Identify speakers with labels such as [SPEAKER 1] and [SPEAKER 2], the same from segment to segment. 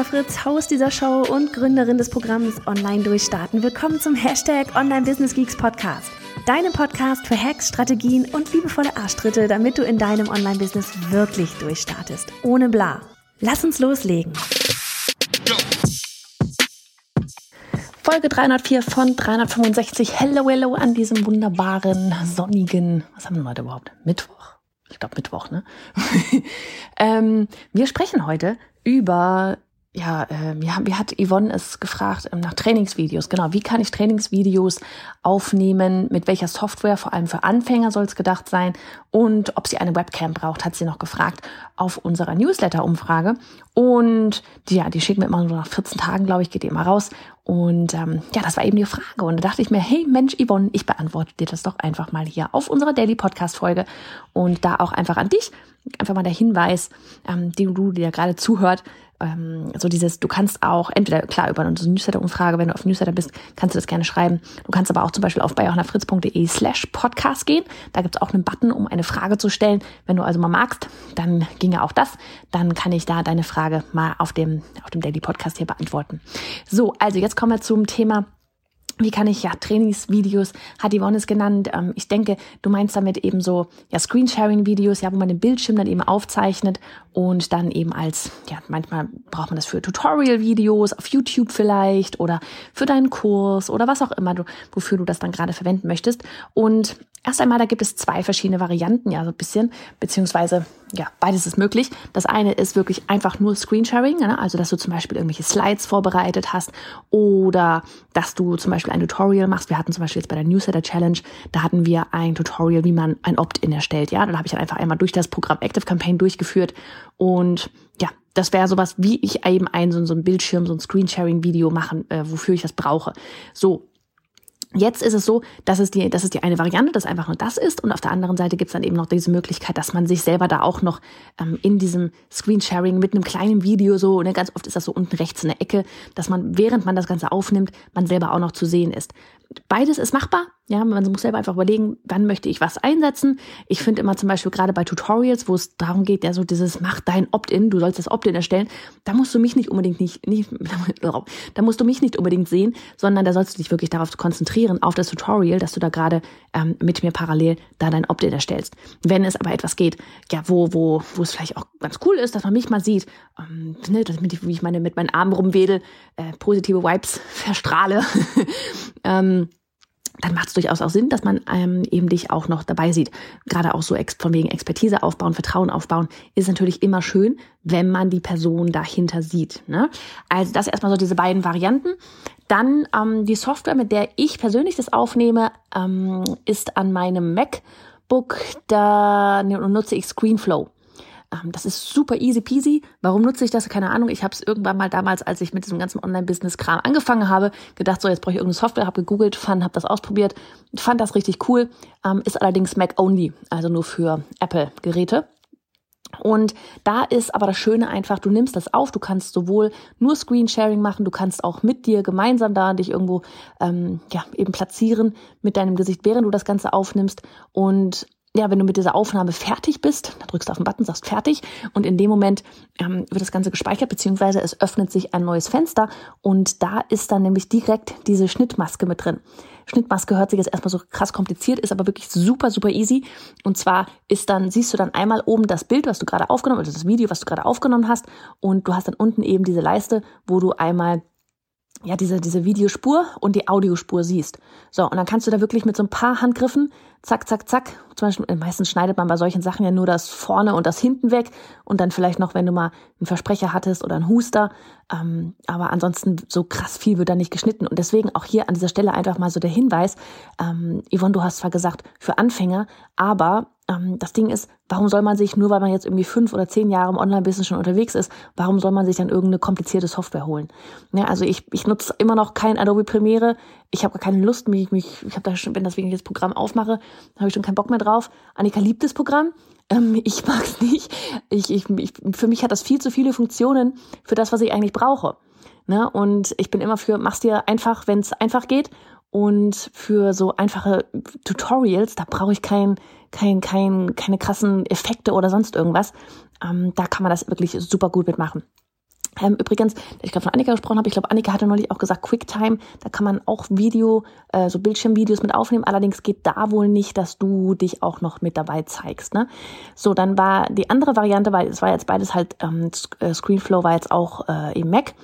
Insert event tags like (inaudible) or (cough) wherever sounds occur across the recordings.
[SPEAKER 1] Johanna Fritz, Haus dieser Show und Gründerin des Programms Online Durchstarten. Willkommen zum Hashtag Online Business Geeks Podcast. Deinem Podcast für Hacks, Strategien und liebevolle Arschtritte, damit du in deinem Online-Business wirklich durchstartest. Ohne bla. Lass uns loslegen. Folge 304 von 365. Hello, hello an diesem wunderbaren, sonnigen, was haben wir heute überhaupt? Mittwoch? Ich glaube Mittwoch, ne? (laughs) ähm, wir sprechen heute über ja, äh, wie, wie hat Yvonne es gefragt ähm, nach Trainingsvideos? Genau, wie kann ich Trainingsvideos aufnehmen? Mit welcher Software? Vor allem für Anfänger soll es gedacht sein. Und ob sie eine Webcam braucht, hat sie noch gefragt auf unserer Newsletter-Umfrage. Und die, ja, die schicken wir immer so nach 14 Tagen, glaube ich, geht die immer raus. Und ähm, ja, das war eben die Frage. Und da dachte ich mir, hey Mensch, Yvonne, ich beantworte dir das doch einfach mal hier auf unserer Daily Podcast-Folge. Und da auch einfach an dich, einfach mal der Hinweis, ähm, den du dir gerade zuhört, ähm, so dieses, du kannst auch entweder, klar, über unsere Newsletter-Umfrage, wenn du auf Newsletter bist, kannst du das gerne schreiben. Du kannst aber auch zum Beispiel auf bayerhonafritz.de slash podcast gehen. Da gibt's auch einen Button, um eine Frage zu stellen. Wenn du also mal magst, dann ginge auch das. Dann kann ich da deine Frage mal auf dem, auf dem Daily Podcast hier beantworten. So, also jetzt kommen wir zum Thema wie kann ich ja Trainingsvideos, hat Yvonne es genannt. Ähm, ich denke, du meinst damit eben so ja Screensharing-Videos, ja, wo man den Bildschirm dann eben aufzeichnet und dann eben als, ja, manchmal braucht man das für Tutorial-Videos auf YouTube vielleicht oder für deinen Kurs oder was auch immer du, wofür du das dann gerade verwenden möchtest. Und Erst einmal, da gibt es zwei verschiedene Varianten, ja, so ein bisschen, beziehungsweise, ja, beides ist möglich. Das eine ist wirklich einfach nur Screensharing, ne? also dass du zum Beispiel irgendwelche Slides vorbereitet hast oder dass du zum Beispiel ein Tutorial machst. Wir hatten zum Beispiel jetzt bei der Newsletter Challenge, da hatten wir ein Tutorial, wie man ein Opt-in erstellt, ja. Da habe ich dann einfach einmal durch das Programm Active Campaign durchgeführt und ja, das wäre sowas, wie ich eben ein so, so ein Bildschirm, so ein Screensharing-Video machen, äh, wofür ich das brauche. So, Jetzt ist es so, dass es, die, dass es die eine Variante, das einfach nur das ist. Und auf der anderen Seite gibt es dann eben noch diese Möglichkeit, dass man sich selber da auch noch ähm, in diesem Screensharing mit einem kleinen Video so, ne, ganz oft ist das so unten rechts in der Ecke, dass man, während man das Ganze aufnimmt, man selber auch noch zu sehen ist. Beides ist machbar. Ja, man muss selber einfach überlegen, wann möchte ich was einsetzen. Ich finde immer zum Beispiel gerade bei Tutorials, wo es darum geht, ja so dieses mach dein Opt-in, du sollst das Opt-in erstellen, da musst du mich nicht unbedingt nicht, nicht (laughs) da musst du mich nicht unbedingt sehen, sondern da sollst du dich wirklich darauf konzentrieren, auf das Tutorial, dass du da gerade ähm, mit mir parallel da dein Opt-in erstellst. Wenn es aber etwas geht, ja, wo, wo, wo es vielleicht auch ganz cool ist, dass man mich mal sieht, ähm, ne, damit ich, wie ich meine, mit meinen Armen rumwedel, äh, positive Vibes (laughs) verstrahle, (laughs) ähm, dann macht es durchaus auch Sinn, dass man ähm, eben dich auch noch dabei sieht. Gerade auch so von wegen Expertise aufbauen, Vertrauen aufbauen, ist natürlich immer schön, wenn man die Person dahinter sieht. Ne? Also das erstmal so diese beiden Varianten. Dann ähm, die Software, mit der ich persönlich das aufnehme, ähm, ist an meinem MacBook, da nutze ich ScreenFlow. Ähm, das ist super easy peasy. Warum nutze ich das? Keine Ahnung. Ich habe es irgendwann mal damals, als ich mit diesem ganzen Online-Business-Kram angefangen habe, gedacht, so jetzt brauche ich irgendeine Software, habe gegoogelt, fand, habe das ausprobiert, fand das richtig cool. Ähm, ist allerdings Mac-only, also nur für Apple-Geräte. Und da ist aber das Schöne einfach, du nimmst das auf, du kannst sowohl nur Screensharing machen, du kannst auch mit dir gemeinsam da dich irgendwo ähm, ja eben platzieren mit deinem Gesicht, während du das Ganze aufnimmst. Und ja, wenn du mit dieser Aufnahme fertig bist, dann drückst du auf den Button, sagst fertig und in dem Moment ähm, wird das Ganze gespeichert, beziehungsweise es öffnet sich ein neues Fenster und da ist dann nämlich direkt diese Schnittmaske mit drin. Schnittmaske hört sich jetzt erstmal so krass kompliziert, ist aber wirklich super, super easy. Und zwar ist dann, siehst du dann einmal oben das Bild, was du gerade aufgenommen, also das Video, was du gerade aufgenommen hast und du hast dann unten eben diese Leiste, wo du einmal ja, diese, diese Videospur und die Audiospur siehst. So, und dann kannst du da wirklich mit so ein paar Handgriffen, zack, zack, zack, zum Beispiel, äh, meistens schneidet man bei solchen Sachen ja nur das vorne und das hinten weg und dann vielleicht noch, wenn du mal einen Versprecher hattest oder einen Huster, ähm, aber ansonsten so krass viel wird da nicht geschnitten. Und deswegen auch hier an dieser Stelle einfach mal so der Hinweis, ähm, Yvonne, du hast zwar gesagt, für Anfänger, aber das Ding ist, warum soll man sich, nur weil man jetzt irgendwie fünf oder zehn Jahre im Online-Business schon unterwegs ist, warum soll man sich dann irgendeine komplizierte Software holen? Ja, also ich, ich nutze immer noch kein Adobe Premiere. Ich habe gar keine Lust, mich, mich ich habe da schon, wenn das wegen das Programm aufmache, habe ich schon keinen Bock mehr drauf. Annika liebt das Programm. Ähm, ich mag es nicht. Ich, ich, ich, für mich hat das viel zu viele Funktionen für das, was ich eigentlich brauche. Ne? Und ich bin immer für, mach's dir einfach, wenn es einfach geht. Und für so einfache Tutorials, da brauche ich kein, kein, kein, keine krassen Effekte oder sonst irgendwas. Ähm, da kann man das wirklich super gut mitmachen. Ähm, übrigens, ich gerade von Annika gesprochen habe, ich glaube, Annika hatte neulich auch gesagt, QuickTime, da kann man auch Video, äh, so Bildschirmvideos mit aufnehmen. Allerdings geht da wohl nicht, dass du dich auch noch mit dabei zeigst. Ne? So, dann war die andere Variante, weil es war jetzt beides halt, ähm, äh, Screenflow war jetzt auch äh, im Mac.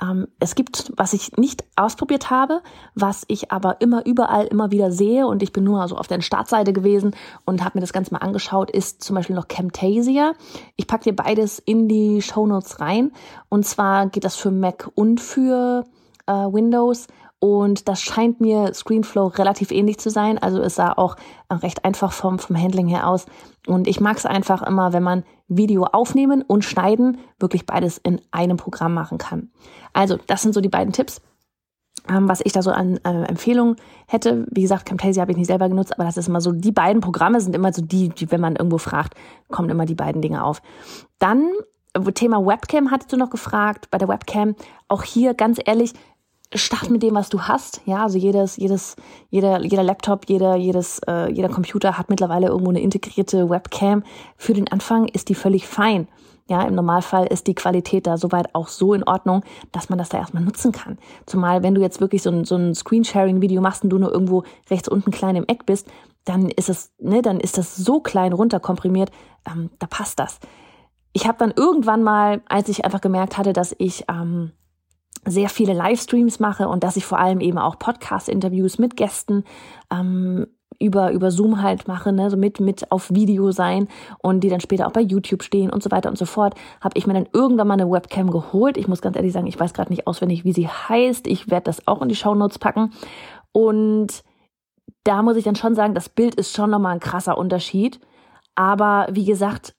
[SPEAKER 1] Ähm, es gibt, was ich nicht ausprobiert habe, was ich aber immer überall immer wieder sehe und ich bin nur also auf der Startseite gewesen und habe mir das Ganze mal angeschaut, ist zum Beispiel noch Camtasia. Ich packe dir beides in die Show Notes rein und zwar geht das für Mac und für äh, Windows. Und das scheint mir Screenflow relativ ähnlich zu sein. Also es sah auch recht einfach vom, vom Handling her aus. Und ich mag es einfach immer, wenn man Video aufnehmen und schneiden wirklich beides in einem Programm machen kann. Also das sind so die beiden Tipps. Ähm, was ich da so an äh, Empfehlungen hätte, wie gesagt, Camtasia habe ich nicht selber genutzt, aber das ist immer so, die beiden Programme sind immer so die, die, wenn man irgendwo fragt, kommen immer die beiden Dinge auf. Dann Thema Webcam hattest du noch gefragt. Bei der Webcam auch hier ganz ehrlich, start mit dem, was du hast. Ja, also jedes, jedes, jeder, jeder Laptop, jeder, jedes, äh, jeder Computer hat mittlerweile irgendwo eine integrierte Webcam. Für den Anfang ist die völlig fein. Ja, im Normalfall ist die Qualität da soweit auch so in Ordnung, dass man das da erstmal nutzen kann. Zumal, wenn du jetzt wirklich so ein, so ein Screensharing-Video machst und du nur irgendwo rechts unten klein im Eck bist, dann ist es, ne, dann ist das so klein runterkomprimiert, ähm, da passt das. Ich habe dann irgendwann mal, als ich einfach gemerkt hatte, dass ich ähm, sehr viele Livestreams mache und dass ich vor allem eben auch Podcast-Interviews mit Gästen ähm, über, über Zoom halt mache, ne, so mit, mit auf Video sein und die dann später auch bei YouTube stehen und so weiter und so fort, habe ich mir dann irgendwann mal eine Webcam geholt. Ich muss ganz ehrlich sagen, ich weiß gerade nicht auswendig, wie sie heißt. Ich werde das auch in die Show Notes packen. Und da muss ich dann schon sagen, das Bild ist schon nochmal ein krasser Unterschied. Aber wie gesagt,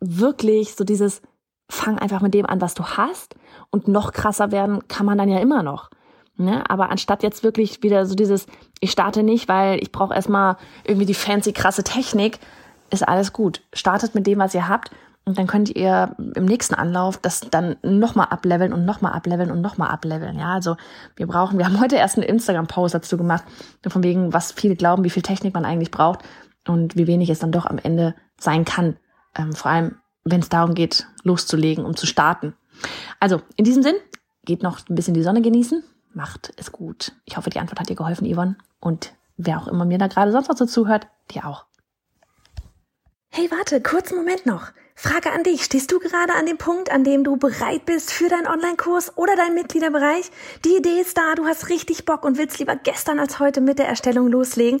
[SPEAKER 1] wirklich so dieses, fang einfach mit dem an, was du hast und noch krasser werden kann man dann ja immer noch. Ne? Aber anstatt jetzt wirklich wieder so dieses, ich starte nicht, weil ich brauche erstmal irgendwie die fancy, krasse Technik, ist alles gut. Startet mit dem, was ihr habt und dann könnt ihr im nächsten Anlauf das dann nochmal ableveln und nochmal ableveln und nochmal ableveln. Ja, also wir brauchen, wir haben heute erst einen Instagram-Post dazu gemacht, von wegen, was viele glauben, wie viel Technik man eigentlich braucht und wie wenig es dann doch am Ende sein kann. Ähm, vor allem, wenn es darum geht, loszulegen, um zu starten. Also, in diesem Sinn, geht noch ein bisschen die Sonne genießen, macht es gut. Ich hoffe, die Antwort hat dir geholfen, Yvonne. Und wer auch immer mir da gerade sonst noch so zuhört, dir auch.
[SPEAKER 2] Hey, warte, kurzen Moment noch. Frage an dich. Stehst du gerade an dem Punkt, an dem du bereit bist für deinen Online-Kurs oder deinen Mitgliederbereich? Die Idee ist da, du hast richtig Bock und willst lieber gestern als heute mit der Erstellung loslegen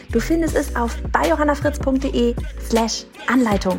[SPEAKER 2] du findest es auf biohannafritz.de slash Anleitung.